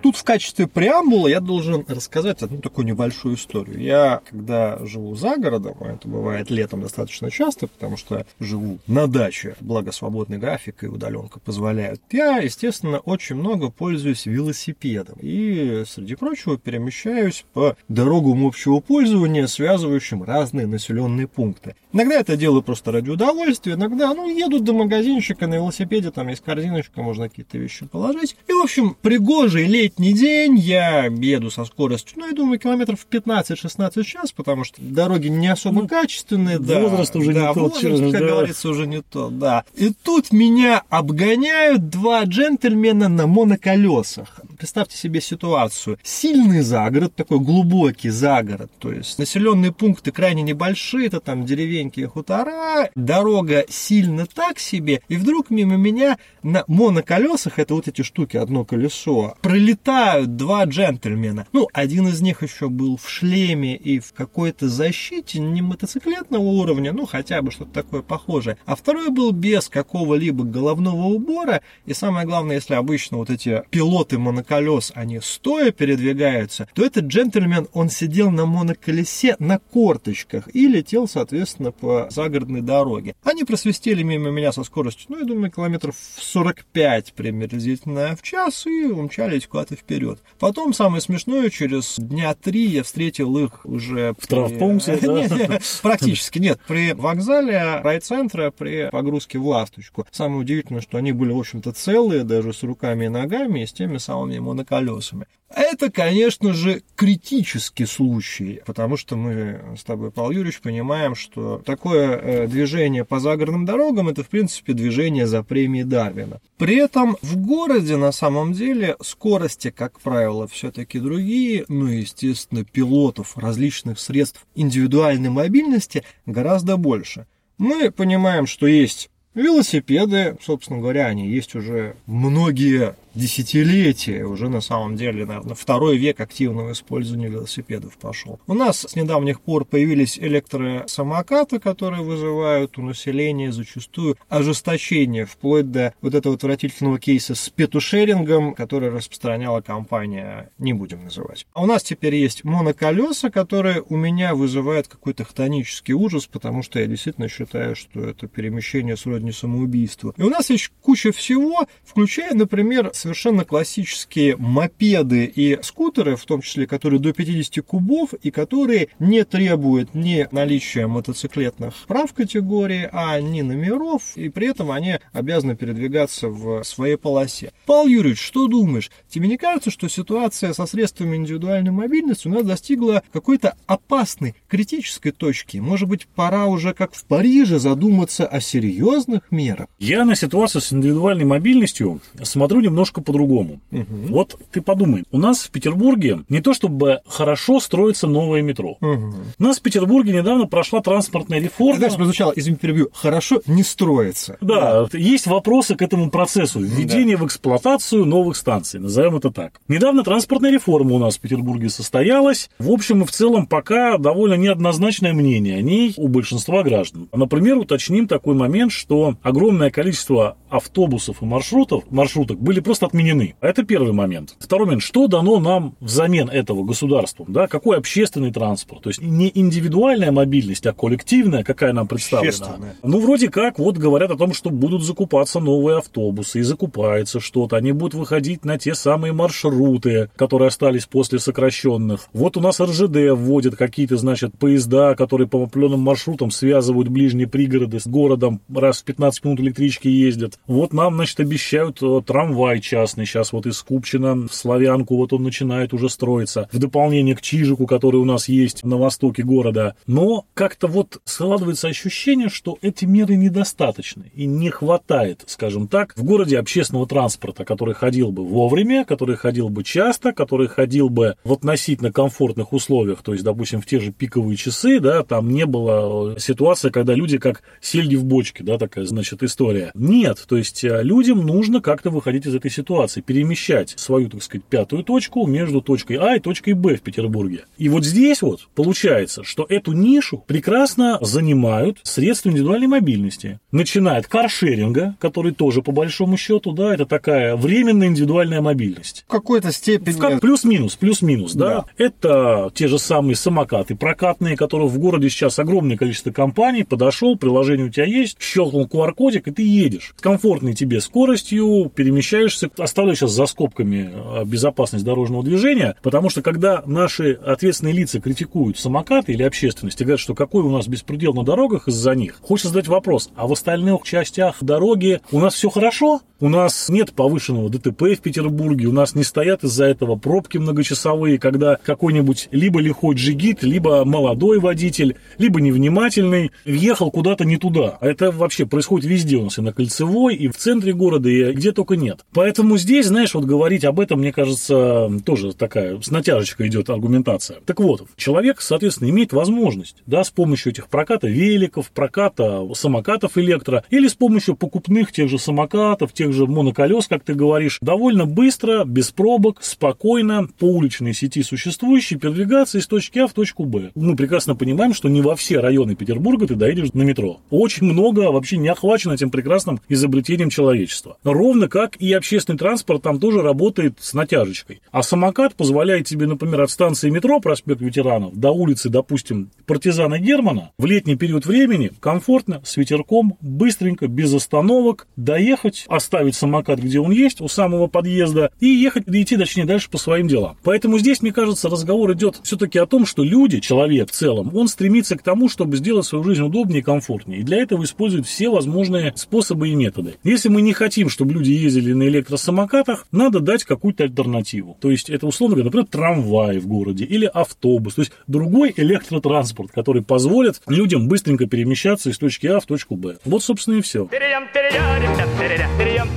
Тут в качестве преамбула я должен рассказать одну такую небольшую историю. Я, когда живу за городом, а это бывает летом достаточно часто, потому что живу на даче, благо свободный график и удаленка позволяют, я, естественно, очень много пользуюсь велосипедом. И, среди прочего, перемещаюсь по дорогам общего пользования, связывающим разные населенные пункты. Иногда это делаю просто ради удовольствия, иногда, ну, еду до магазинчика на велосипеде, там есть корзиночка, можно какие-то вещи положить. И, в общем, пригожий летний летний день, я еду со скоростью, ну, я думаю, километров 15-16 в час, потому что дороги не особо ну, качественные. Да, возраст уже да, не тот. Возраст, как да. говорится, уже не тот, да. И тут меня обгоняют два джентльмена на моноколесах. Представьте себе ситуацию. Сильный загород, такой глубокий загород, то есть населенные пункты крайне небольшие, это там деревеньки и хутора, дорога сильно так себе, и вдруг мимо меня на моноколесах, это вот эти штуки, одно колесо, пролетает прилетают два джентльмена. Ну, один из них еще был в шлеме и в какой-то защите, не мотоциклетного уровня, ну, хотя бы что-то такое похожее. А второй был без какого-либо головного убора. И самое главное, если обычно вот эти пилоты моноколес, они стоя передвигаются, то этот джентльмен, он сидел на моноколесе на корточках и летел, соответственно, по загородной дороге. Они просвистели мимо меня со скоростью, ну, я думаю, километров 45 приблизительно в час и умчались куда-то куда вперед. Потом, самое смешное, через дня три я встретил их уже... В травмпункте, да? Практически, нет. При вокзале райцентра, при погрузке в ласточку. Самое удивительное, что они были, в общем-то, целые, даже с руками и ногами, и с теми самыми моноколесами. Это, конечно же, критический случай, потому что мы с тобой, Павел Юрьевич, понимаем, что такое э, движение по загородным дорогам – это, в принципе, движение за премией Дарвина. При этом в городе, на самом деле, скорости, как правило, все-таки другие, ну и, естественно, пилотов различных средств индивидуальной мобильности гораздо больше. Мы понимаем, что есть велосипеды, собственно говоря, они есть уже многие десятилетия, уже на самом деле, наверное, второй век активного использования велосипедов пошел. У нас с недавних пор появились электросамокаты, которые вызывают у населения зачастую ожесточение, вплоть до вот этого отвратительного кейса с петушерингом, который распространяла компания, не будем называть. А у нас теперь есть моноколеса, которые у меня вызывают какой-то хтонический ужас, потому что я действительно считаю, что это перемещение сродни самоубийству. И у нас есть куча всего, включая, например, совершенно классические мопеды и скутеры, в том числе, которые до 50 кубов и которые не требуют ни наличия мотоциклетных прав категории, а ни номеров, и при этом они обязаны передвигаться в своей полосе. Павел Юрьевич, что думаешь? Тебе не кажется, что ситуация со средствами индивидуальной мобильности у нас достигла какой-то опасной, критической точки? Может быть, пора уже, как в Париже, задуматься о серьезных мерах? Я на ситуацию с индивидуальной мобильностью смотрю немножко немножко по-другому. Угу. Вот ты подумай, у нас в Петербурге не то чтобы хорошо строится новое метро. Угу. У нас в Петербурге недавно прошла транспортная реформа. Знаешь, прозвучало, извини, перебью, хорошо не строится. Да, да, есть вопросы к этому процессу введения да. в эксплуатацию новых станций, назовем это так. Недавно транспортная реформа у нас в Петербурге состоялась. В общем и в целом пока довольно неоднозначное мнение о ней у большинства граждан. Например, уточним такой момент, что огромное количество автобусов и маршрутов, маршруток были просто отменены. Это первый момент. Второй момент, что дано нам взамен этого государством, да, какой общественный транспорт, то есть не индивидуальная мобильность, а коллективная, какая нам представлена. Ну, вроде как, вот говорят о том, что будут закупаться новые автобусы, и закупается что-то, они будут выходить на те самые маршруты, которые остались после сокращенных. Вот у нас РЖД вводит какие-то, значит, поезда, которые по определенным маршрутам связывают ближние пригороды с городом, раз в 15 минут электрички ездят. Вот нам, значит, обещают э, трамвай частный, сейчас вот из Купчина в Славянку вот он начинает уже строиться, в дополнение к Чижику, который у нас есть на востоке города. Но как-то вот складывается ощущение, что эти меры недостаточны и не хватает, скажем так, в городе общественного транспорта, который ходил бы вовремя, который ходил бы часто, который ходил бы в относительно комфортных условиях, то есть, допустим, в те же пиковые часы, да, там не было ситуации, когда люди как сельди в бочке, да, такая, значит, история. Нет, То есть э, людям нужно как-то выходить из этой ситуации, перемещать свою, так сказать, пятую точку между точкой А и точкой Б в Петербурге. И вот здесь вот получается, что эту нишу прекрасно занимают средства индивидуальной мобильности. Начиная от каршеринга, который тоже по большому счету, да, это такая временная индивидуальная мобильность. В какой-то степени. Как плюс-минус, плюс-минус, да. да. Это те же самые самокаты прокатные, которые в городе сейчас огромное количество компаний. Подошел, приложение у тебя есть, щелкнул QR-кодик, и ты едешь. С комфортной тебе скоростью перемещаешься. Оставлю сейчас за скобками э, безопасность дорожного движения, потому что когда наши ответственные лица критикуют самокаты или общественность и говорят, что какой у нас беспредел на дорогах из-за них, хочется задать вопрос, а в остальных частях дороги у нас все хорошо? У нас нет повышенного ДТП в Петербурге, у нас не стоят из-за этого пробки многочасовые, когда какой-нибудь либо лихой джигит, либо молодой водитель, либо невнимательный въехал куда-то не туда. Это вообще происходит везде у нас, и на Кольцевой, и в центре города, и где только нет. Поэтому здесь, знаешь, вот говорить об этом, мне кажется, тоже такая с натяжечкой идет аргументация. Так вот, человек, соответственно, имеет возможность, да, с помощью этих проката великов, проката самокатов электро, или с помощью покупных тех же самокатов, тех же моноколес, как ты говоришь, довольно быстро, без пробок, спокойно по уличной сети существующей передвигаться из точки А в точку Б. Мы прекрасно понимаем, что не во все районы Петербурга ты доедешь на метро. Очень много вообще не охвачено этим прекрасным изобретением человечества. Ровно как и общественный транспорт там тоже работает с натяжечкой. А самокат позволяет тебе, например, от станции метро проспект ветеранов до улицы, допустим, партизана Германа в летний период времени комфортно, с ветерком, быстренько, без остановок доехать, оставить самокат, где он есть, у самого подъезда, и ехать, идти, точнее, дальше по своим делам. Поэтому здесь, мне кажется, разговор идет все-таки о том, что люди, человек в целом, он стремится к тому, чтобы сделать свою жизнь удобнее и комфортнее. И для этого использует все возможные способы и методы. Если мы не хотим, чтобы люди ездили на электросамокатах, надо дать какую-то альтернативу. То есть это условно говоря, например, трамвай в городе или автобус. То есть другой электротранспорт, который позволит людям быстренько перемещаться из точки А в точку Б. Вот, собственно, и все.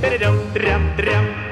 dum dum dum dum.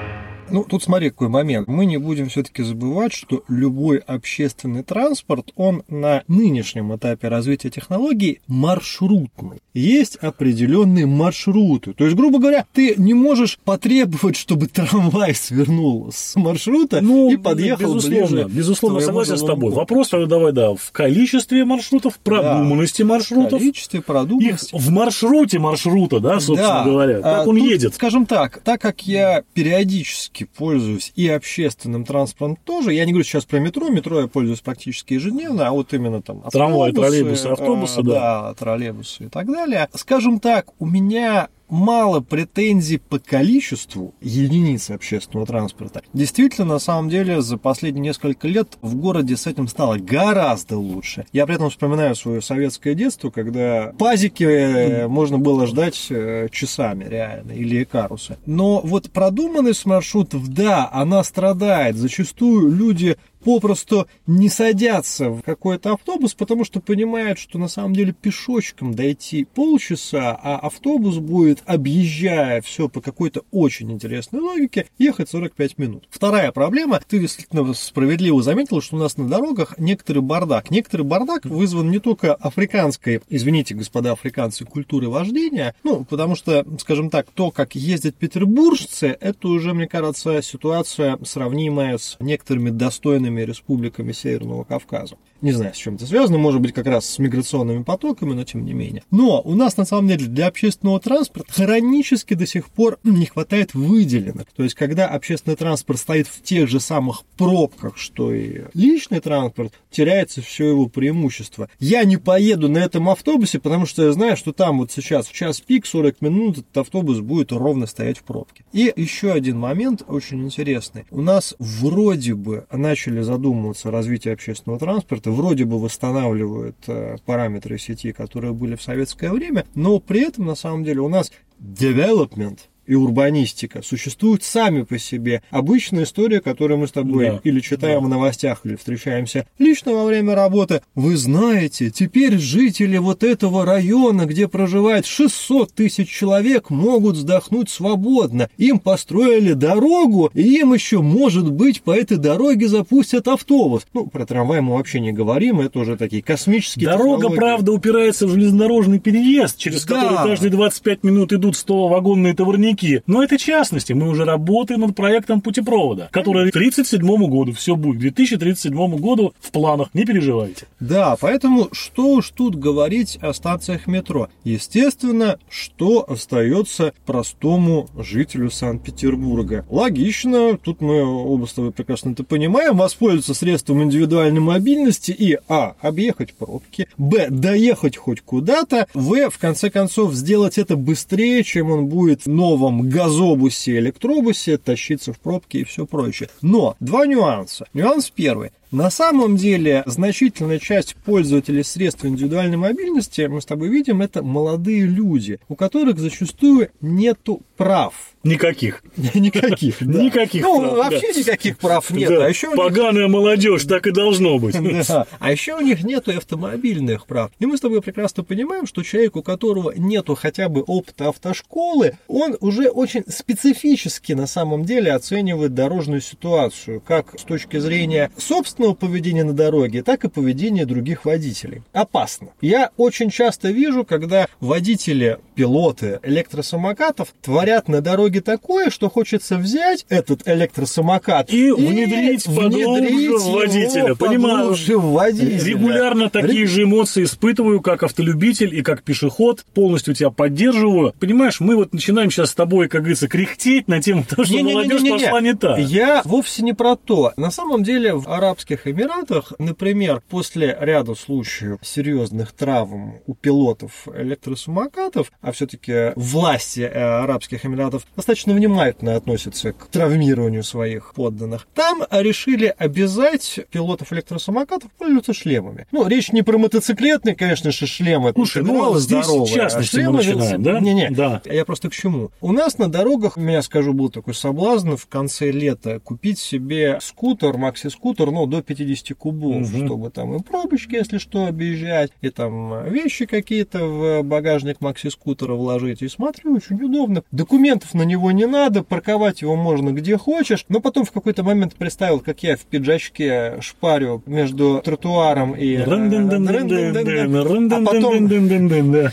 Ну, тут смотри, какой момент. Мы не будем все-таки забывать, что любой общественный транспорт, он на нынешнем этапе развития технологий маршрутный. Есть определенные маршруты. То есть, грубо говоря, ты не можешь потребовать, чтобы трамвай свернул с маршрута ну, и подъехал безусловно, ближе. Безусловно, согласен с тобой. Вопрос тогда давай, да, в количестве маршрутов, продуманности да, маршрутов. В количестве, продуманности. в маршруте маршрута, да, собственно да. говоря. Как а, он тут, едет. Скажем так, так как я периодически практически пользуюсь и общественным транспортом тоже. Я не говорю сейчас про метро, метро я пользуюсь практически ежедневно, а вот именно там Трамвай, троллейбусы, автобусы, а, да. Да, троллейбусы и так далее. Скажем так, у меня мало претензий по количеству единиц общественного транспорта. Действительно, на самом деле, за последние несколько лет в городе с этим стало гораздо лучше. Я при этом вспоминаю свое советское детство, когда пазики э, можно было ждать э, часами реально, или карусы. Но вот продуманность маршрутов, да, она страдает. Зачастую люди попросту не садятся в какой-то автобус, потому что понимают, что на самом деле пешочком дойти полчаса, а автобус будет, объезжая все по какой-то очень интересной логике, ехать 45 минут. Вторая проблема, ты действительно справедливо заметил, что у нас на дорогах некоторый бардак. Некоторый бардак вызван не только африканской, извините, господа африканцы, культуры вождения, ну, потому что, скажем так, то, как ездят петербуржцы, это уже, мне кажется, ситуация сравнимая с некоторыми достойными республиками Северного Кавказа. Не знаю, с чем это связано, может быть, как раз с миграционными потоками, но тем не менее. Но у нас, на самом деле, для общественного транспорта хронически до сих пор не хватает выделенных. То есть, когда общественный транспорт стоит в тех же самых пробках, что и личный транспорт, теряется все его преимущество. Я не поеду на этом автобусе, потому что я знаю, что там вот сейчас в час пик 40 минут этот автобус будет ровно стоять в пробке. И еще один момент очень интересный. У нас вроде бы начали задумываться о развитии общественного транспорта вроде бы восстанавливают э, параметры сети, которые были в советское время, но при этом на самом деле у нас development и урбанистика существуют сами по себе. Обычная история, которую мы с тобой Да. или читаем в новостях, или встречаемся лично во время работы. Вы знаете, теперь жители вот этого района, где проживает 600 тысяч человек, могут вздохнуть свободно. Им построили дорогу, и им еще, может быть, по этой дороге запустят автобус. Ну, про трамвай мы вообще не говорим, это уже такие космические Дорога, технологии. правда, упирается в железнодорожный переезд, через Да. который каждые 25 минут идут 100 вагонные товарники. Но это частности. Мы уже работаем над проектом путепровода, который к 1937 году все будет. К 2037 году в планах, не переживайте. Да, поэтому что уж тут говорить о станциях метро. Естественно, что остается простому жителю Санкт-Петербурга. Логично, тут мы оба с тобой прекрасно это понимаем, воспользоваться средством индивидуальной мобильности и а. объехать пробки, б. доехать хоть куда-то, в. в конце концов сделать это быстрее, чем он будет в новом газобусе, электробусе тащиться в пробки и все прочее. Но два нюанса. Нюанс первый. На самом деле, значительная часть пользователей средств индивидуальной мобильности, мы с тобой видим, это молодые люди, у которых зачастую нету прав. Никаких. Никаких. да. Никаких Ну, прав, вообще да. никаких прав нет. Да, А еще у них Поганая молодежь, так и должно быть. да. А еще у них нету автомобильных прав. И мы с тобой прекрасно понимаем, что человек, у которого нету хотя бы опыта автошколы, он уже очень специфически на самом деле оценивает дорожную ситуацию, как с точки зрения собственного поведения на дороге, так и поведения других водителей. Опасно. Я очень часто вижу, когда водители, пилоты электросамокатов творят на дороге такое, что хочется взять этот электросамокат И внедрить поглубже в водителя, понимаю. водителя. Регулярно такие же эмоции испытываю, как автолюбитель и как пешеход. Полностью тебя поддерживаю. Понимаешь, мы вот начинаем сейчас с тобой, как говорится, кряхтеть на тему того, что молодежь Не-не-не-не-не. пошла не так. Я вовсе не про то. На самом деле в Арабских Эмиратах, например, после ряда случаев серьезных травм у пилотов электросамокатов, а все-таки власти э, Арабских Эмиратов достаточно внимательно относятся к травмированию своих подданных, там решили обязать пилотов электросамокатов пользоваться шлемами. Ну, речь не про мотоциклетные, конечно же, шлемы. Ну, интегралы здесь здоровые, а частности мы шлемы начинаем, да? Не-не, Да. я просто к чему? У нас на дорогах, у меня, скажу, был такой соблазн в конце лета купить себе скутер, макси-скутер, ну, до 50 кубов, Мгм. чтобы там и пробочки, если что, объезжать, и там вещи какие-то в багажник макси-скутера вложить. И смотрю, очень удобно. Документов на него не надо, парковать его можно где хочешь. Но потом в какой-то момент представил, как я в пиджачке шпарю между тротуаром и... э,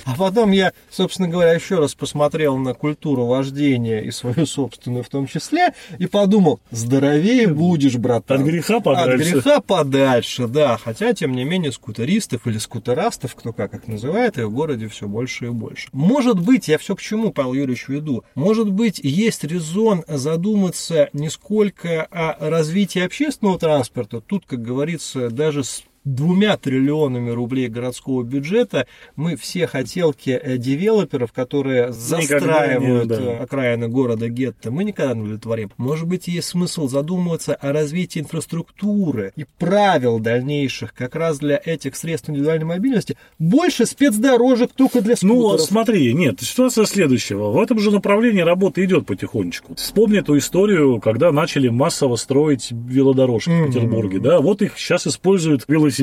А потом а я, собственно говоря, еще раз посмотрел на культуру вождения и свою собственную в том числе, и подумал, здоровее будешь, братан. От греха подальше. От греха подальше, да. Хотя, тем не менее, скутеристов или скутерастов, кто как их называет, их в городе все больше и больше. Может быть, я все к чему, Павел Юрьевич, веду, может быть, есть резон задуматься не сколько о развитии общественного транспорта, тут, как говорится, даже с двумя триллионами рублей городского бюджета мы все хотелки э, девелоперов, которые застраивают не, да. э, окраины города гетто, мы никогда не удовлетворим. Может быть, есть смысл задумываться о развитии инфраструктуры и правил дальнейших как раз для этих средств индивидуальной мобильности. Больше спецдорожек только для Ну, скутеров. смотри, нет, ситуация следующего. В этом же направлении работа идет потихонечку. Вспомни эту историю, когда начали массово строить велодорожки Мгм. в Петербурге. Да, вот их сейчас используют велосипедисты,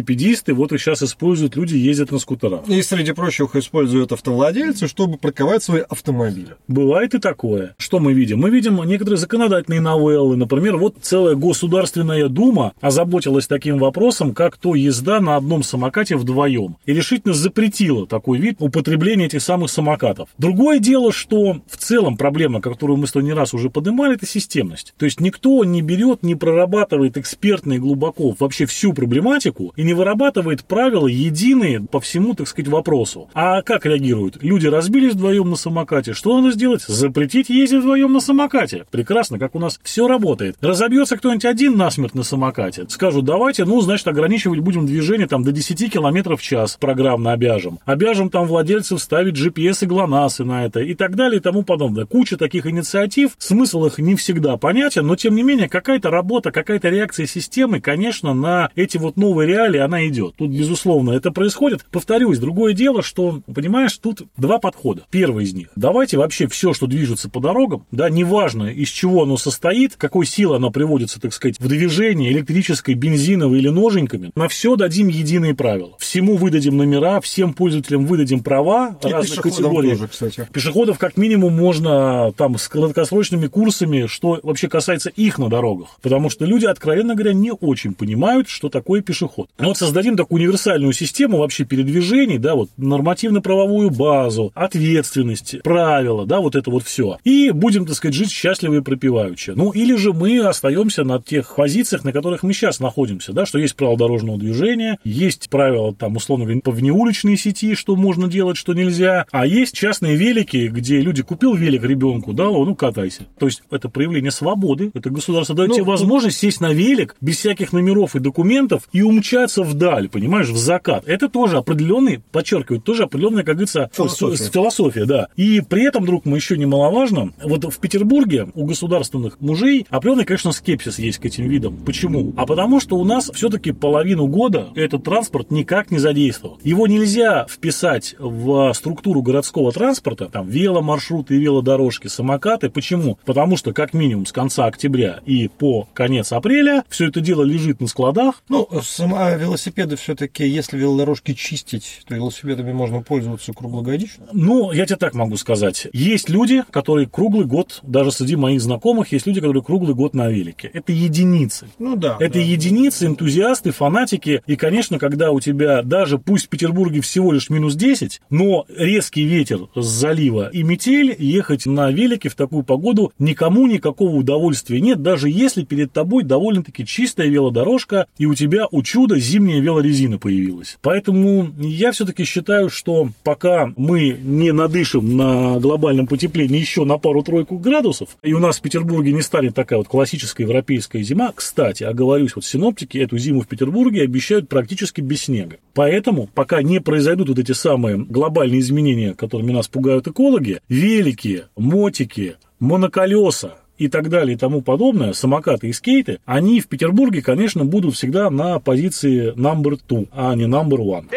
вот их сейчас используют люди, ездят на скутерах. И, среди прочего, их используют автовладельцы, чтобы парковать свои автомобили. Бывает и такое. Что мы видим? Мы видим некоторые законодательные новеллы. Например, вот целая Государственная Дума озаботилась таким вопросом, как то езда на одном самокате вдвоем. И решительно запретила такой вид употребления этих самых самокатов. Другое дело, что в целом проблема, которую мы с тобой не раз уже поднимали, это системность. То есть никто не берет, не прорабатывает экспертно и глубоко вообще всю проблематику и не вырабатывает правила единые по всему, так сказать, вопросу. А как реагируют? Люди разбились вдвоем на самокате. Что надо сделать? Запретить ездить вдвоем на самокате. Прекрасно, как у нас все работает. Разобьется кто-нибудь один насмерть на самокате. Скажут, давайте, ну, значит, ограничивать будем движение там до 10 км в час программно обяжем. Обяжем там владельцев ставить GPS и ГЛОНАССы на это и так далее и тому подобное. Куча таких инициатив. Смысл их не всегда понятен, но тем не менее какая-то работа, какая-то реакция системы, конечно, на эти вот новые реалии далее, она идет. Тут, безусловно, это происходит. Повторюсь, другое дело, что, понимаешь, тут два подхода. Первый из них. Давайте вообще все, что движется по дорогам, да, неважно, из чего оно состоит, какой силой оно приводится, так сказать, в движение, электрической, бензиновой или ноженьками, на все дадим единые правила. Всему выдадим номера, всем пользователям выдадим права И разных категорий. тоже, кстати. Пешеходов как минимум можно там с краткосрочными курсами, что вообще касается их на дорогах. Потому что люди, откровенно говоря, не очень понимают, что такое пешеход. Ну вот создадим такую универсальную систему вообще передвижений, да, вот нормативно-правовую базу, ответственность, правила, да, вот это вот все. И будем, так сказать, жить счастливо и пропиваючи. Ну, или же мы остаемся на тех позициях, на которых мы сейчас находимся, да, что есть правила дорожного движения, есть правила, там, условно говоря, по внеуличной сети, что можно делать, что нельзя, а есть частные велики, где люди купил велик ребенку, да, ну, катайся. То есть это проявление свободы, это государство дает Ну, тебе возможность сесть на велик без всяких номеров и документов и умчаться вдаль, понимаешь, в закат. Это тоже определенный, подчеркиваю, тоже определенная, как говорится, Философия. философия, да. И при этом, друг мой, еще немаловажно, вот в Петербурге у государственных мужей определенный, конечно, скепсис есть к этим видам. Почему? А потому что у нас все-таки половину года этот транспорт никак не задействован. Его нельзя вписать в структуру городского транспорта, там, веломаршруты, велодорожки, самокаты. Почему? Потому что, как минимум, с конца октября и по конец апреля все это дело лежит на складах, Ну, сама велосипеды все-таки, если велодорожки чистить, то велосипедами можно пользоваться круглогодично. Ну, я тебе так могу сказать. Есть люди, которые круглый год, даже среди моих знакомых, есть люди, которые круглый год на велике. Это единицы. Ну да. Это да. единицы, энтузиасты, фанатики. И, конечно, когда у тебя даже, пусть в Петербурге всего лишь минус 10, но резкий ветер с залива и метель, ехать на велике в такую погоду никому никакого удовольствия нет, даже если перед тобой довольно-таки чистая велодорожка, и у тебя у чуда зимняя велорезина появилась. Поэтому я все-таки считаю, что пока мы не надышим на глобальном потеплении еще на пару-тройку градусов, и у нас в Петербурге не станет такая вот классическая европейская зима, кстати, оговорюсь, вот синоптики эту зиму в Петербурге обещают практически без снега. Поэтому, пока не произойдут вот эти самые глобальные изменения, которыми нас пугают экологи, велики, мотики, моноколеса, и так далее и тому подобное, самокаты и скейты, они в Петербурге, конечно, будут всегда на позиции number two, а не number one.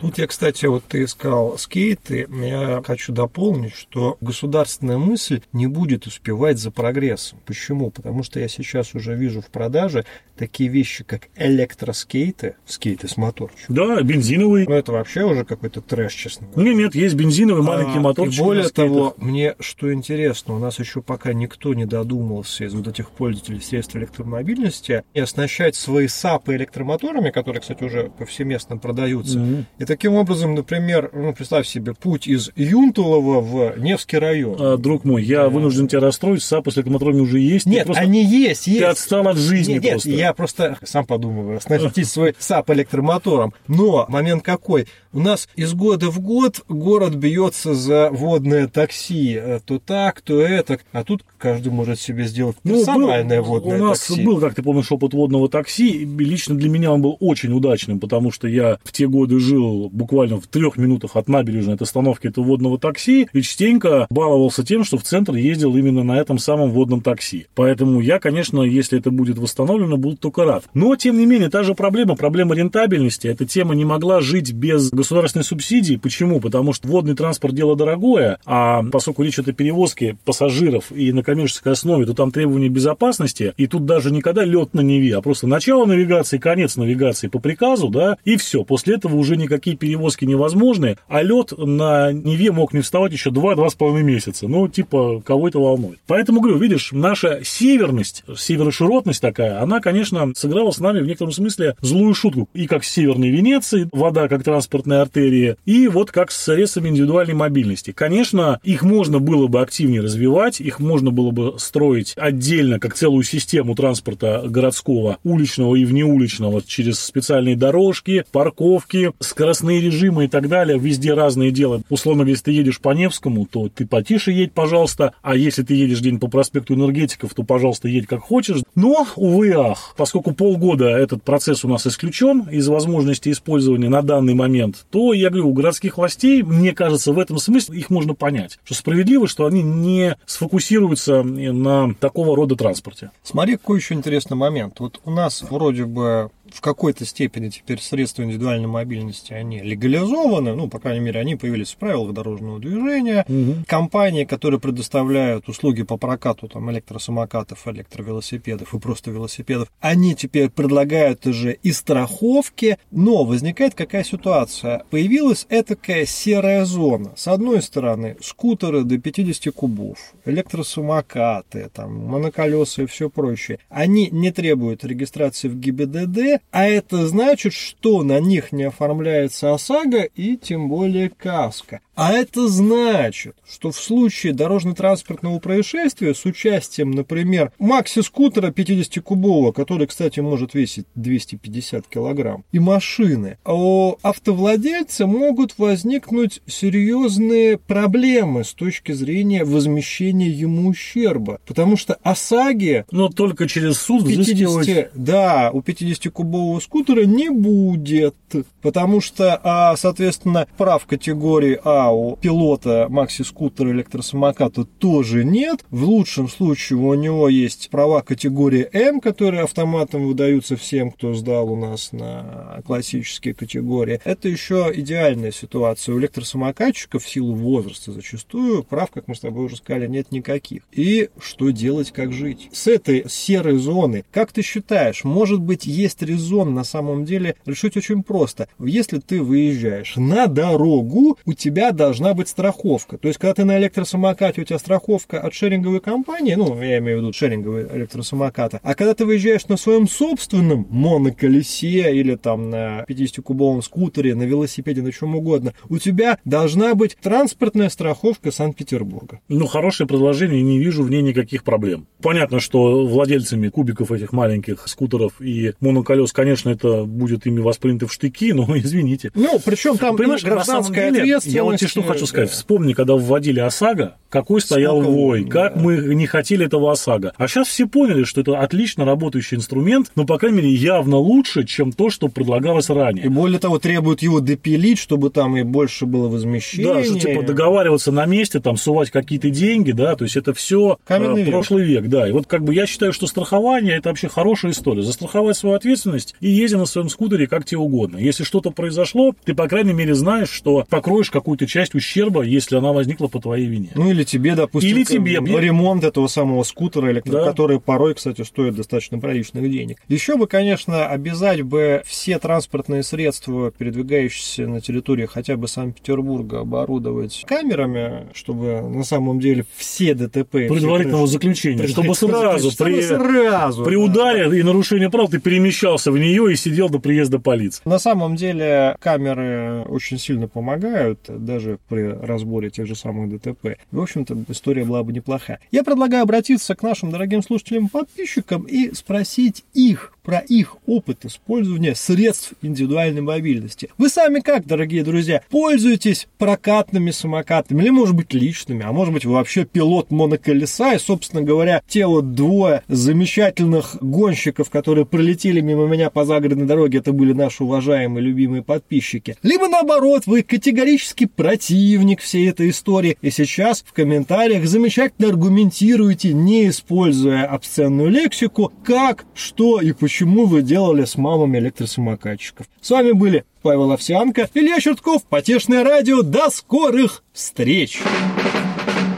Тут я, кстати, вот ты искал скейты, я хочу дополнить, что государственная мысль не будет успевать за прогрессом. Почему? Потому что я сейчас уже вижу в продаже такие вещи, как электроскейты, скейты с моторчиком. Да, бензиновый. Ну, это вообще уже какой-то трэш, честно говоря. Нет, нет, есть бензиновый маленький А, моторчик. И более того, мне что интересно, у нас еще пока никто не додумался из вот этих пользователей средств электромобильности и оснащать свои САПы электромоторами, которые, кстати, уже повсеместно продаются. Мгм. Таким образом, например, ну, представь себе путь из Юнтолова в Невский район. А, друг мой, я вынужден тебя расстроить, САП с электромоторами уже есть. Нет, просто- они есть, есть. Ты отстал от жизни Нет, нет, просто. я просто сам подумываю, оснастить свой САП электромотором. Но момент какой? У нас из года в год город бьется за водное такси. Э, То так, то это. А тут каждый может себе сделать персональное Ну, был- водное у нас такси. был, как ты помнишь, опыт водного такси. И Лично для меня он был очень удачным, потому что я в те годы жил буквально в трех минутах от набережной от остановки этого водного такси и частенько баловался тем, что в центр ездил именно на этом самом водном такси. Поэтому я, конечно, если это будет восстановлено, буду только рад. Но, тем не менее, та же проблема, проблема рентабельности. Эта тема не могла жить без государственной субсидии. Почему? Потому что водный транспорт дело дорогое, а поскольку речь идет о перевозке пассажиров и на коммерческой основе, то там требования безопасности, и тут даже никогда лед на Неве, а просто начало навигации, конец навигации по приказу, да, и все. После этого уже никакие перевозки невозможны, а лед на Неве мог не вставать еще 2-2,5 месяца. Ну, типа, кого это волнует. Поэтому, говорю, видишь, наша северность, североширотность такая, она, конечно, сыграла с нами в некотором смысле злую шутку. И как с Северной Венеции, вода как транспортная артерия, и вот как с средствами индивидуальной мобильности. Конечно, их можно было бы активнее развивать, их можно было бы строить отдельно, как целую систему транспорта городского, уличного и внеуличного, через специальные дорожки, парковки, скоростные режимы и так далее, везде разные дела. Условно если ты едешь по Невскому, то ты потише едь, пожалуйста, а если ты едешь где-нибудь по проспекту энергетиков, то, пожалуйста, едь как хочешь. Но, увы, ах, поскольку полгода этот процесс у нас исключен из возможности использования на данный момент, то, я говорю, у городских властей, мне кажется, в этом смысле их можно понять, что справедливо, что они не сфокусируются на такого рода транспорте. Смотри, какой еще интересный момент. Вот у нас вроде бы в какой-то степени теперь средства индивидуальной мобильности, они легализованы, ну, по крайней мере, они появились в правилах дорожного движения. Угу. Компании, которые предоставляют услуги по прокату там, электросамокатов, электровелосипедов и просто велосипедов, они теперь предлагают уже и страховки, но возникает какая ситуация? Появилась этакая серая зона. С одной стороны, скутеры до 50 кубов, электросамокаты, там, моноколеса и все прочее, они не требуют регистрации в ГИБДД, а это значит, что на них не оформляется ОСАГО и тем более КАСКО. А это значит, что в случае дорожно-транспортного происшествия с участием, например, макси-скутера 50-кубового, который, кстати, может весить 250 килограмм, и машины, у автовладельца могут возникнуть серьезные проблемы с точки зрения возмещения ему ущерба. Потому что ОСАГИ... Но только через суд 50, Да, у 50-кубового скутера не будет. Потому что, а, соответственно, прав категории А у пилота макси-скутера электросамоката тоже нет. В лучшем случае у него есть права категории М, которые автоматом выдаются всем, кто сдал у нас на классические категории. Это еще идеальная ситуация. У электросамокатчиков в силу возраста зачастую прав, как мы с тобой уже сказали, нет никаких. И что делать, как жить? С этой серой зоны, как ты считаешь, может быть, есть резон на самом деле решить очень просто. Если ты выезжаешь на дорогу, у тебя должна быть страховка. То есть, когда ты на электросамокате, у тебя страховка от шеринговой компании, ну, я имею в виду шеринговые электросамоката, а когда ты выезжаешь на своем собственном моноколесе или там на 50-кубовом скутере, на велосипеде, на чем угодно, у тебя должна быть транспортная страховка Санкт-Петербурга. Ну, хорошее предложение, не вижу в ней никаких проблем. Понятно, что владельцами кубиков этих маленьких скутеров и моноколес, конечно, это будет ими воспринято в штыки, но извините. Ну, причем там Понимаешь, гражданская ответственность. Я вот тебе что хочу сказать. Вспомни, когда вводили ОСАГО, какой стоял Сколько вой, да. как мы не хотели этого ОСАГО. А сейчас все поняли, что это отлично работающий инструмент, но, по крайней мере, явно лучше, чем то, что предлагалось ранее. И более того, требуют его допилить, чтобы там и больше было возмещения. Да, что типа договариваться на месте, там сувать какие-то деньги, да, то есть это все э, прошлый век, да. И вот как бы я считаю, что страхование это вообще хорошая история. Застраховать свою ответственность и езди на своем скутере как тебе угодно. Если что-то произошло, ты, по крайней мере, знаешь, что покроешь какую-то часть ущерба, если она возникла по твоей вине. Ну или тебе, допустим, или тебе. ремонт этого самого скутера, электро... да. который порой, кстати, стоит достаточно приличных денег. Еще бы, конечно, обязать бы все транспортные средства, передвигающиеся на территории хотя бы Санкт-Петербурга, оборудовать камерами, чтобы на самом деле все ДТП... Предварительного все заключения, чтобы сразу, при, сразу при ударе да. и нарушении прав ты перемещался в нее и сидел до приезда полиции. На самом деле камеры очень сильно помогают, даже при разборе тех же самых ДТП. В общем-то, история была бы неплохая. Я предлагаю обратиться к нашим дорогим слушателям и подписчикам и спросить их про их опыт использования средств индивидуальной мобильности. Вы сами как, дорогие друзья, пользуетесь прокатными самокатами или, может быть, личными, а может быть, вы вообще пилот моноколеса и, собственно говоря, те вот двое замечательных гонщиков, которые пролетели мимо меня по загородной дороге, это были наши уважаемые любимые подписчики. Либо наоборот, вы категорически противник всей этой истории и сейчас в комментариях замечательно аргументируете, не используя обсценную лексику, как, что и почему почему вы делали с мамами электросамокатчиков. С вами были Павел Овсянко, Илья Чертков, Потешное радио. До скорых встреч!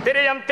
Перейдем,